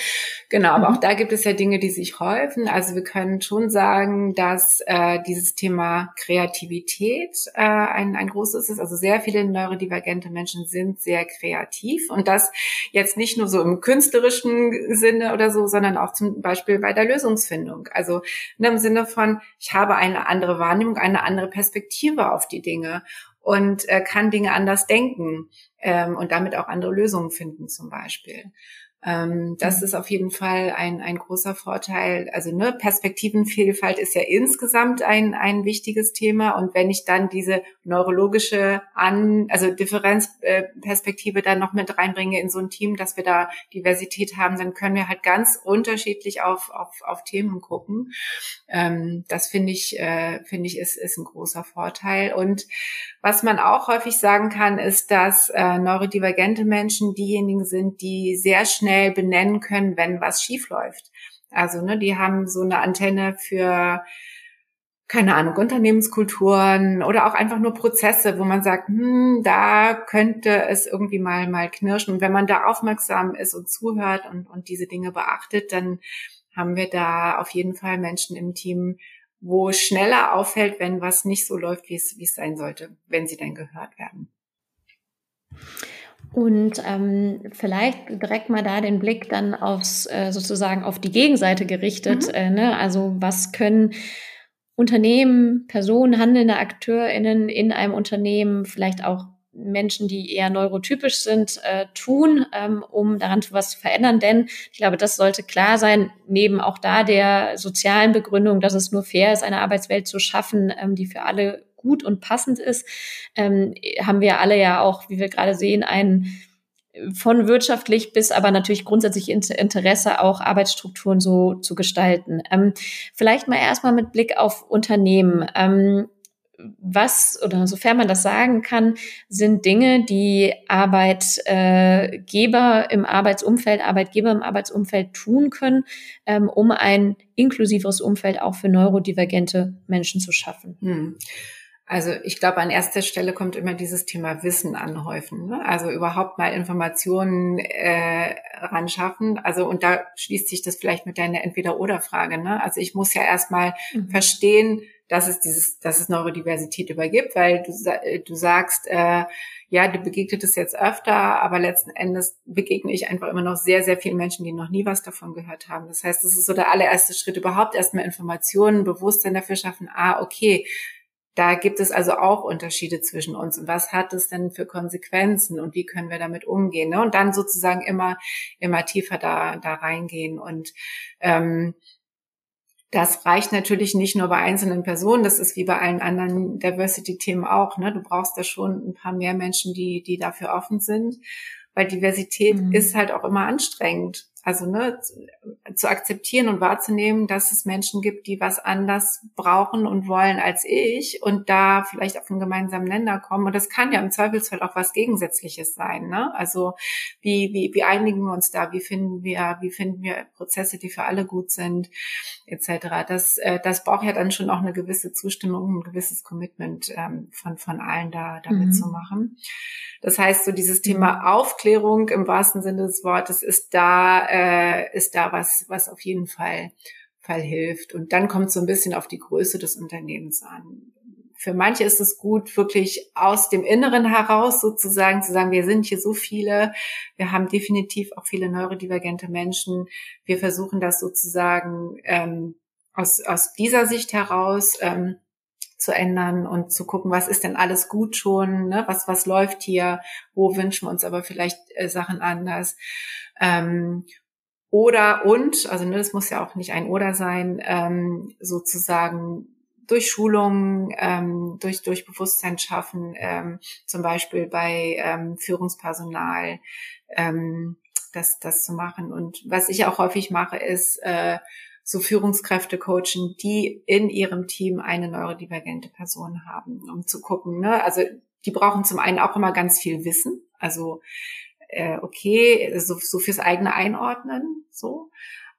Genau, aber mhm. auch da gibt es ja Dinge, die sich häufen. Also wir können schon sagen, dass äh, dieses Thema Kreativität äh, ein, ein großes ist. Also sehr viele neurodivergente Menschen sind sehr kreativ und das jetzt nicht nur so im künstlerischen Sinne oder so, sondern auch zum Beispiel bei der Lösungsfindung. Also im Sinne von, ich habe eine andere Wahrnehmung, eine andere Perspektive auf die Dinge und äh, kann Dinge anders denken ähm, und damit auch andere Lösungen finden zum Beispiel. Ähm, das mhm. ist auf jeden Fall ein, ein großer Vorteil. Also ne, Perspektivenvielfalt ist ja insgesamt ein, ein wichtiges Thema. Und wenn ich dann diese neurologische An, also Differenzperspektive äh, dann noch mit reinbringe in so ein Team, dass wir da Diversität haben, dann können wir halt ganz unterschiedlich auf, auf, auf Themen gucken. Ähm, das finde ich, äh, finde ich, ist, ist ein großer Vorteil. Und was man auch häufig sagen kann, ist, dass äh, neurodivergente Menschen diejenigen sind, die sehr schnell benennen können, wenn was schief läuft. Also, ne, die haben so eine Antenne für keine Ahnung, Unternehmenskulturen oder auch einfach nur Prozesse, wo man sagt, hm, da könnte es irgendwie mal, mal knirschen. Und wenn man da aufmerksam ist und zuhört und, und diese Dinge beachtet, dann haben wir da auf jeden Fall Menschen im Team, wo schneller auffällt, wenn was nicht so läuft, wie es, wie es sein sollte, wenn sie dann gehört werden. Und ähm, vielleicht direkt mal da den Blick dann aufs äh, sozusagen auf die Gegenseite gerichtet. Mhm. Äh, ne? Also was können Unternehmen, Personen, handelnde AkteurInnen in einem Unternehmen, vielleicht auch Menschen, die eher neurotypisch sind, äh, tun, ähm, um daran was zu verändern. Denn ich glaube, das sollte klar sein, neben auch da der sozialen Begründung, dass es nur fair ist, eine Arbeitswelt zu schaffen, ähm, die für alle gut und passend ist, ähm, haben wir alle ja auch, wie wir gerade sehen, ein von wirtschaftlich bis aber natürlich grundsätzlich Interesse auch Arbeitsstrukturen so zu gestalten. Ähm, vielleicht mal erstmal mit Blick auf Unternehmen. Ähm, was oder sofern man das sagen kann, sind Dinge, die Arbeitgeber im Arbeitsumfeld, Arbeitgeber im Arbeitsumfeld tun können, ähm, um ein inklusiveres Umfeld auch für neurodivergente Menschen zu schaffen. Hm. Also ich glaube, an erster Stelle kommt immer dieses Thema Wissen anhäufen. Ne? Also überhaupt mal Informationen äh, ran schaffen. Also und da schließt sich das vielleicht mit deiner Entweder-Oder-Frage. Ne? Also ich muss ja erstmal mhm. verstehen, dass es dieses, dass es Neurodiversität übergibt, weil du, du sagst, äh, ja, du begegnet es jetzt öfter, aber letzten Endes begegne ich einfach immer noch sehr, sehr vielen Menschen, die noch nie was davon gehört haben. Das heißt, das ist so der allererste Schritt überhaupt erstmal Informationen, Bewusstsein dafür schaffen. Ah, okay, da gibt es also auch Unterschiede zwischen uns. Und was hat es denn für Konsequenzen und wie können wir damit umgehen? Ne? Und dann sozusagen immer, immer tiefer da, da reingehen und ähm, das reicht natürlich nicht nur bei einzelnen Personen, das ist wie bei allen anderen Diversity-Themen auch. Ne? Du brauchst da schon ein paar mehr Menschen, die, die dafür offen sind, weil Diversität mhm. ist halt auch immer anstrengend. Also ne, zu akzeptieren und wahrzunehmen, dass es Menschen gibt, die was anders brauchen und wollen als ich und da vielleicht auf einen gemeinsamen Nenner kommen. Und das kann ja im Zweifelsfall auch was Gegensätzliches sein. Ne? Also wie, wie, wie einigen wir uns da? Wie finden wir, wie finden wir Prozesse, die für alle gut sind, etc. Das, äh, das braucht ja dann schon auch eine gewisse Zustimmung, ein gewisses Commitment ähm, von, von allen da, da mhm. mitzumachen. Das heißt, so dieses Thema mhm. Aufklärung im wahrsten Sinne des Wortes ist da, äh, ist da was, was auf jeden Fall, Fall hilft. Und dann kommt so ein bisschen auf die Größe des Unternehmens an. Für manche ist es gut, wirklich aus dem Inneren heraus sozusagen zu sagen, wir sind hier so viele, wir haben definitiv auch viele neurodivergente Menschen. Wir versuchen das sozusagen ähm, aus, aus dieser Sicht heraus ähm, zu ändern und zu gucken, was ist denn alles gut schon, ne? was, was läuft hier, wo wünschen wir uns aber vielleicht äh, Sachen anders. Ähm, oder und, also ne, das muss ja auch nicht ein oder sein, ähm, sozusagen durch Schulungen, ähm, durch, durch Bewusstsein schaffen, ähm, zum Beispiel bei ähm, Führungspersonal, ähm, das, das zu machen. Und was ich auch häufig mache, ist äh, so Führungskräfte coachen, die in ihrem Team eine neurodivergente Person haben, um zu gucken. Ne? Also die brauchen zum einen auch immer ganz viel Wissen. Also äh, okay, so, so fürs eigene Einordnen, so.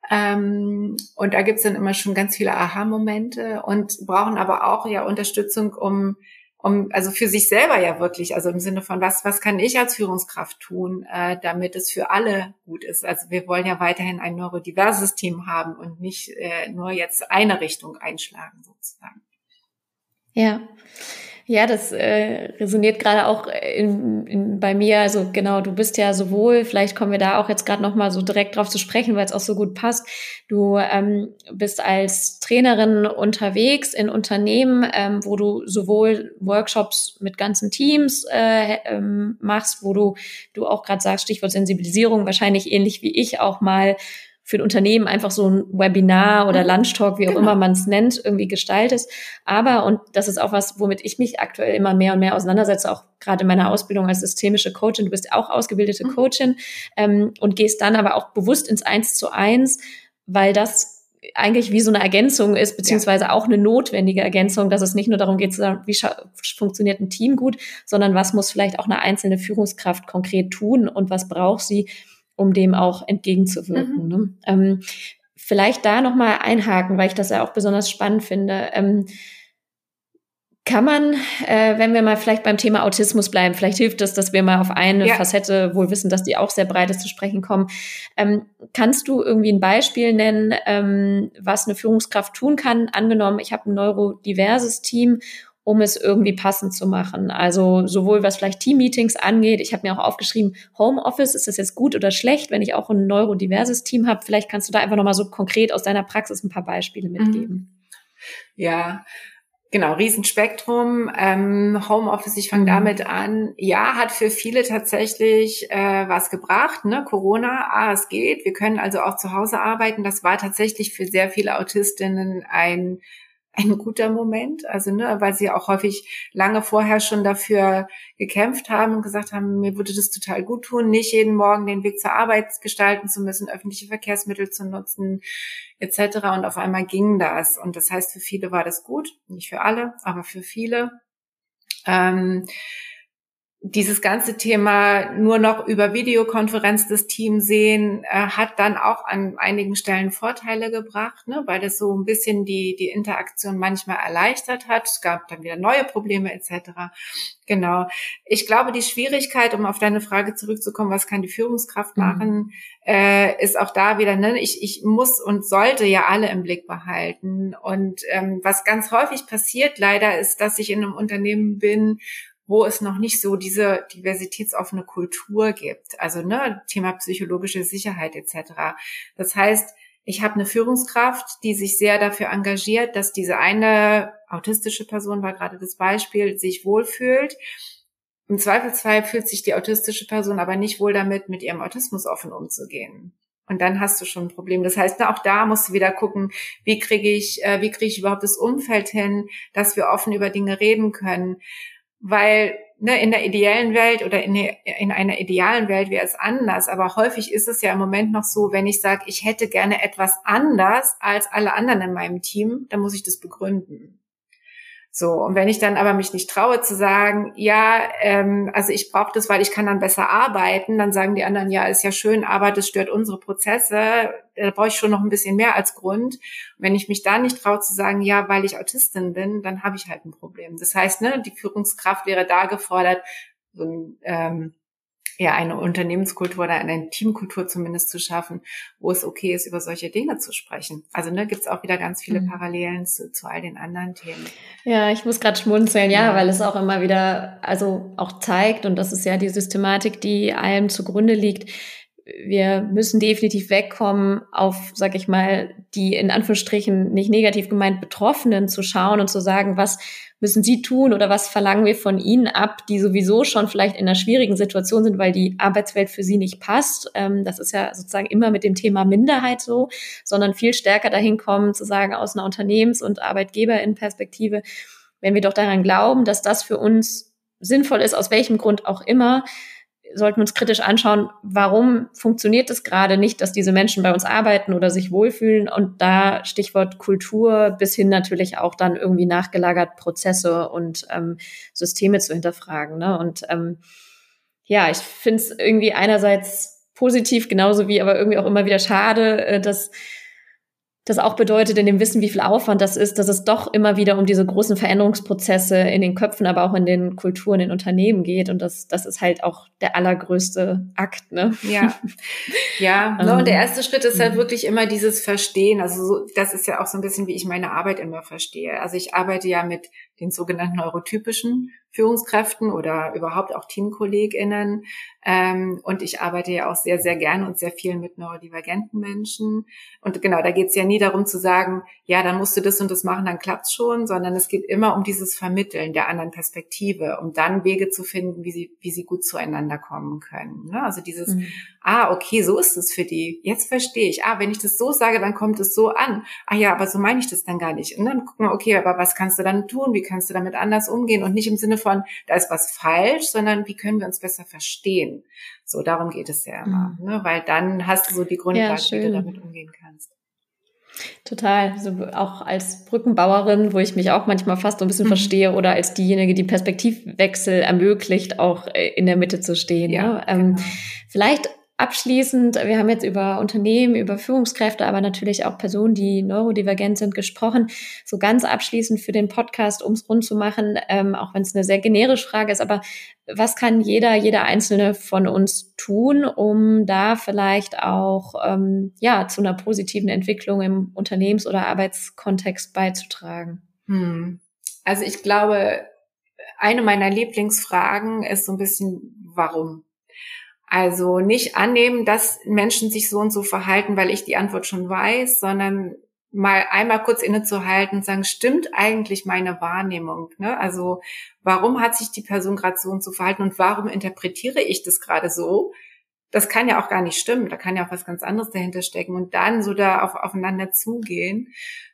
Ähm, und da gibt's dann immer schon ganz viele Aha-Momente und brauchen aber auch ja Unterstützung, um um also für sich selber ja wirklich, also im Sinne von was was kann ich als Führungskraft tun, äh, damit es für alle gut ist. Also wir wollen ja weiterhin ein neurodiverses Team haben und nicht äh, nur jetzt eine Richtung einschlagen sozusagen. Ja. Ja, das äh, resoniert gerade auch in, in, bei mir. Also genau, du bist ja sowohl, vielleicht kommen wir da auch jetzt gerade noch mal so direkt drauf zu sprechen, weil es auch so gut passt. Du ähm, bist als Trainerin unterwegs in Unternehmen, ähm, wo du sowohl Workshops mit ganzen Teams äh, ähm, machst, wo du du auch gerade sagst Stichwort Sensibilisierung, wahrscheinlich ähnlich wie ich auch mal für ein Unternehmen einfach so ein Webinar oder mhm. Lunchtalk, wie auch genau. immer man es nennt, irgendwie gestaltet. Aber, und das ist auch was, womit ich mich aktuell immer mehr und mehr auseinandersetze, auch gerade in meiner Ausbildung als systemische Coachin. Du bist auch ausgebildete mhm. Coachin ähm, und gehst dann aber auch bewusst ins Eins zu eins, weil das eigentlich wie so eine Ergänzung ist, beziehungsweise ja. auch eine notwendige Ergänzung, dass es nicht nur darum geht, zu sagen, wie funktioniert ein Team gut, sondern was muss vielleicht auch eine einzelne Führungskraft konkret tun und was braucht sie, um dem auch entgegenzuwirken. Mhm. Ne? Ähm, vielleicht da nochmal einhaken, weil ich das ja auch besonders spannend finde. Ähm, kann man, äh, wenn wir mal vielleicht beim Thema Autismus bleiben, vielleicht hilft es, dass wir mal auf eine ja. Facette wohl wissen, dass die auch sehr breit ist, zu sprechen kommen. Ähm, kannst du irgendwie ein Beispiel nennen, ähm, was eine Führungskraft tun kann? Angenommen, ich habe ein neurodiverses Team um es irgendwie passend zu machen. Also sowohl was vielleicht Team-Meetings angeht, ich habe mir auch aufgeschrieben, Homeoffice, ist das jetzt gut oder schlecht, wenn ich auch ein neurodiverses Team habe? Vielleicht kannst du da einfach nochmal so konkret aus deiner Praxis ein paar Beispiele mitgeben. Mhm. Ja, Genau, Riesenspektrum. Ähm, Homeoffice, ich fange mhm. damit an. Ja, hat für viele tatsächlich äh, was gebracht. Ne? Corona, ah, es geht. Wir können also auch zu Hause arbeiten. Das war tatsächlich für sehr viele Autistinnen ein ein guter Moment, also ne, weil sie auch häufig lange vorher schon dafür gekämpft haben und gesagt haben, mir würde das total gut tun, nicht jeden Morgen den Weg zur Arbeit gestalten zu müssen, öffentliche Verkehrsmittel zu nutzen, etc. Und auf einmal ging das. Und das heißt, für viele war das gut, nicht für alle, aber für viele. Ähm, dieses ganze Thema nur noch über Videokonferenz das Team sehen, äh, hat dann auch an einigen Stellen Vorteile gebracht, ne, weil das so ein bisschen die, die Interaktion manchmal erleichtert hat. Es gab dann wieder neue Probleme etc. Genau. Ich glaube, die Schwierigkeit, um auf deine Frage zurückzukommen, was kann die Führungskraft mhm. machen, äh, ist auch da wieder, ne, ich, ich muss und sollte ja alle im Blick behalten. Und ähm, was ganz häufig passiert leider ist, dass ich in einem Unternehmen bin, wo es noch nicht so diese diversitätsoffene Kultur gibt. Also ne, Thema psychologische Sicherheit etc. Das heißt, ich habe eine Führungskraft, die sich sehr dafür engagiert, dass diese eine autistische Person war gerade das Beispiel, sich wohlfühlt. Im Zweifelsfall fühlt sich die autistische Person aber nicht wohl damit, mit ihrem Autismus offen umzugehen. Und dann hast du schon ein Problem. Das heißt, auch da musst du wieder gucken, wie kriege ich, äh, wie kriege ich überhaupt das Umfeld hin, dass wir offen über Dinge reden können weil ne, in der ideellen Welt oder in, in einer idealen Welt wäre es anders, aber häufig ist es ja im Moment noch so, wenn ich sage, ich hätte gerne etwas anders als alle anderen in meinem Team, dann muss ich das begründen. So, und wenn ich dann aber mich nicht traue zu sagen, ja, ähm, also ich brauche das, weil ich kann dann besser arbeiten, dann sagen die anderen, ja, ist ja schön, aber das stört unsere Prozesse, da brauche ich schon noch ein bisschen mehr als Grund. Und wenn ich mich da nicht traue zu sagen, ja, weil ich Autistin bin, dann habe ich halt ein Problem. Das heißt, ne, die Führungskraft wäre da gefordert, so ein ähm, ja, eine Unternehmenskultur oder eine Teamkultur zumindest zu schaffen, wo es okay ist, über solche Dinge zu sprechen. Also ne, gibt es auch wieder ganz viele mhm. Parallelen zu, zu all den anderen Themen. Ja, ich muss gerade schmunzeln, ja, ja, weil es auch immer wieder, also auch zeigt, und das ist ja die Systematik, die allem zugrunde liegt, wir müssen definitiv wegkommen, auf, sag ich mal, die in Anführungsstrichen nicht negativ gemeint Betroffenen zu schauen und zu sagen, was müssen sie tun oder was verlangen wir von ihnen ab, die sowieso schon vielleicht in einer schwierigen Situation sind, weil die Arbeitswelt für sie nicht passt. Ähm, das ist ja sozusagen immer mit dem Thema Minderheit so, sondern viel stärker dahin kommen, zu sagen, aus einer Unternehmens- und Arbeitgeberin-Perspektive, wenn wir doch daran glauben, dass das für uns sinnvoll ist, aus welchem Grund auch immer, sollten uns kritisch anschauen, warum funktioniert es gerade nicht, dass diese Menschen bei uns arbeiten oder sich wohlfühlen und da Stichwort Kultur bis hin natürlich auch dann irgendwie nachgelagert Prozesse und ähm, Systeme zu hinterfragen. Ne? Und ähm, ja, ich finde es irgendwie einerseits positiv, genauso wie aber irgendwie auch immer wieder schade, äh, dass das auch bedeutet, in dem Wissen, wie viel Aufwand das ist, dass es doch immer wieder um diese großen Veränderungsprozesse in den Köpfen, aber auch in den Kulturen, in den Unternehmen geht. Und das, das ist halt auch der allergrößte Akt, ne? Ja. Ja, ne, und der ähm, erste Schritt ist halt wirklich immer dieses Verstehen. Also so, das ist ja auch so ein bisschen, wie ich meine Arbeit immer verstehe. Also ich arbeite ja mit den sogenannten neurotypischen Führungskräften oder überhaupt auch TeamkollegInnen. Ähm, und ich arbeite ja auch sehr, sehr gerne und sehr viel mit neurodivergenten Menschen. Und genau, da geht es ja nie darum zu sagen, ja, dann musst du das und das machen, dann klappt's schon, sondern es geht immer um dieses Vermitteln der anderen Perspektive, um dann Wege zu finden, wie sie, wie sie gut zueinander kommen können. Ne? Also dieses, mhm. ah, okay, so ist es für die. Jetzt verstehe ich. Ah, wenn ich das so sage, dann kommt es so an. Ah ja, aber so meine ich das dann gar nicht. Und dann gucken wir, okay, aber was kannst du dann tun? Wie kannst du damit anders umgehen? Und nicht im Sinne von, da ist was falsch, sondern wie können wir uns besser verstehen? So, darum geht es ja immer, mhm. ne? weil dann hast du so die Grundlage, ja, wie du damit umgehen kannst. Total. Also auch als Brückenbauerin, wo ich mich auch manchmal fast so ein bisschen mhm. verstehe, oder als diejenige, die Perspektivwechsel ermöglicht, auch äh, in der Mitte zu stehen. Ja, ne? ähm, genau. Vielleicht Abschließend, wir haben jetzt über Unternehmen, über Führungskräfte, aber natürlich auch Personen, die neurodivergent sind, gesprochen. So ganz abschließend für den Podcast, um es rund zu machen, ähm, auch wenn es eine sehr generische Frage ist, aber was kann jeder, jeder Einzelne von uns tun, um da vielleicht auch ähm, ja zu einer positiven Entwicklung im Unternehmens- oder Arbeitskontext beizutragen? Hm. Also ich glaube, eine meiner Lieblingsfragen ist so ein bisschen, warum? Also nicht annehmen, dass Menschen sich so und so verhalten, weil ich die Antwort schon weiß, sondern mal einmal kurz innezuhalten und sagen, stimmt eigentlich meine Wahrnehmung? Ne? Also warum hat sich die Person gerade so und so verhalten und warum interpretiere ich das gerade so? Das kann ja auch gar nicht stimmen. Da kann ja auch was ganz anderes dahinter stecken und dann so da auf, aufeinander zugehen.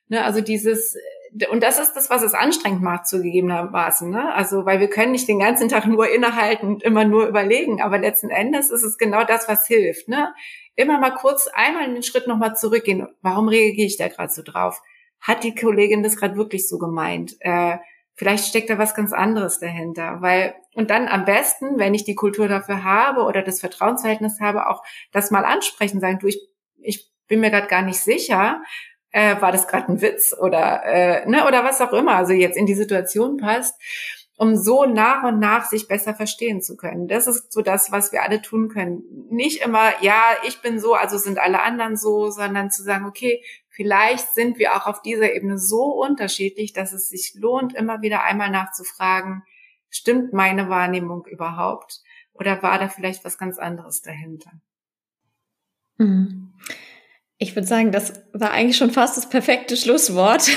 Ne? Also dieses und das ist das, was es anstrengend macht, zugegebenermaßen. Ne? Also, weil wir können nicht den ganzen Tag nur innehalten und immer nur überlegen, aber letzten Endes ist es genau das, was hilft. Ne? Immer mal kurz einmal einen Schritt nochmal zurückgehen. Warum reagiere ich da gerade so drauf? Hat die Kollegin das gerade wirklich so gemeint? Äh, vielleicht steckt da was ganz anderes dahinter. Weil, und dann am besten, wenn ich die Kultur dafür habe oder das Vertrauensverhältnis habe, auch das mal ansprechen, sagen, du, ich, ich bin mir gerade gar nicht sicher äh, war das gerade ein Witz oder äh, ne oder was auch immer, also jetzt in die Situation passt, um so nach und nach sich besser verstehen zu können. Das ist so das, was wir alle tun können. Nicht immer, ja, ich bin so, also sind alle anderen so, sondern zu sagen, okay, vielleicht sind wir auch auf dieser Ebene so unterschiedlich, dass es sich lohnt, immer wieder einmal nachzufragen, stimmt meine Wahrnehmung überhaupt? Oder war da vielleicht was ganz anderes dahinter? Mhm. Ich würde sagen, das war eigentlich schon fast das perfekte Schlusswort.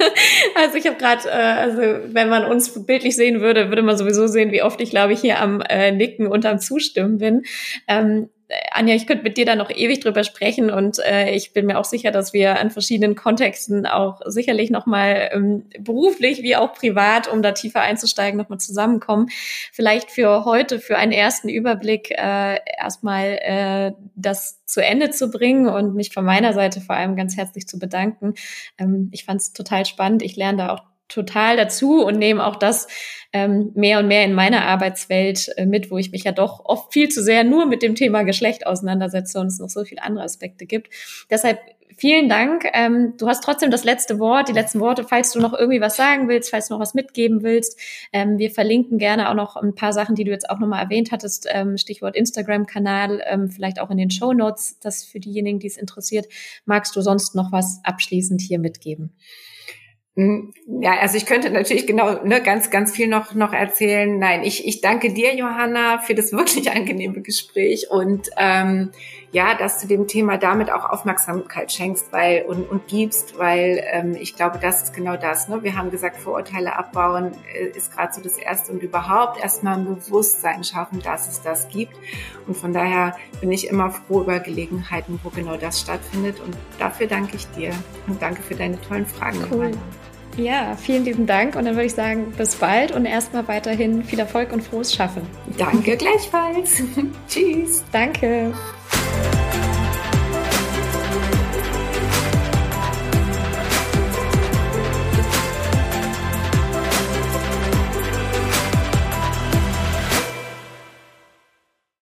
also ich habe gerade, äh, also wenn man uns bildlich sehen würde, würde man sowieso sehen, wie oft ich, glaube ich, hier am äh, Nicken und am Zustimmen bin. Ähm, Anja, ich könnte mit dir da noch ewig drüber sprechen und äh, ich bin mir auch sicher, dass wir an verschiedenen Kontexten auch sicherlich nochmal ähm, beruflich wie auch privat, um da tiefer einzusteigen, nochmal zusammenkommen. Vielleicht für heute, für einen ersten Überblick, äh, erstmal äh, das zu Ende zu bringen und mich von meiner Seite vor allem ganz herzlich zu bedanken. Ähm, ich fand es total spannend. Ich lerne da auch total dazu und nehme auch das ähm, mehr und mehr in meiner Arbeitswelt äh, mit, wo ich mich ja doch oft viel zu sehr nur mit dem Thema Geschlecht auseinandersetze und es noch so viele andere Aspekte gibt. Deshalb vielen Dank. Ähm, du hast trotzdem das letzte Wort, die letzten Worte, falls du noch irgendwie was sagen willst, falls du noch was mitgeben willst. Ähm, wir verlinken gerne auch noch ein paar Sachen, die du jetzt auch nochmal erwähnt hattest, ähm, Stichwort Instagram-Kanal, ähm, vielleicht auch in den Show Notes, das für diejenigen, die es interessiert. Magst du sonst noch was abschließend hier mitgeben? Hm, ja, also ich könnte natürlich genau ne, ganz, ganz viel noch, noch erzählen. Nein, ich, ich danke dir, Johanna, für das wirklich angenehme Gespräch und ähm, ja, dass du dem Thema damit auch Aufmerksamkeit schenkst weil, und, und gibst, weil ähm, ich glaube, das ist genau das. Ne? Wir haben gesagt, Vorurteile abbauen äh, ist gerade so das Erste und überhaupt erstmal ein Bewusstsein schaffen, dass es das gibt. Und von daher bin ich immer froh über Gelegenheiten, wo genau das stattfindet. Und dafür danke ich dir und danke für deine tollen Fragen. Cool. Ja, vielen lieben Dank und dann würde ich sagen, bis bald und erstmal weiterhin viel Erfolg und frohes Schaffen. Danke gleichfalls. Tschüss. Danke.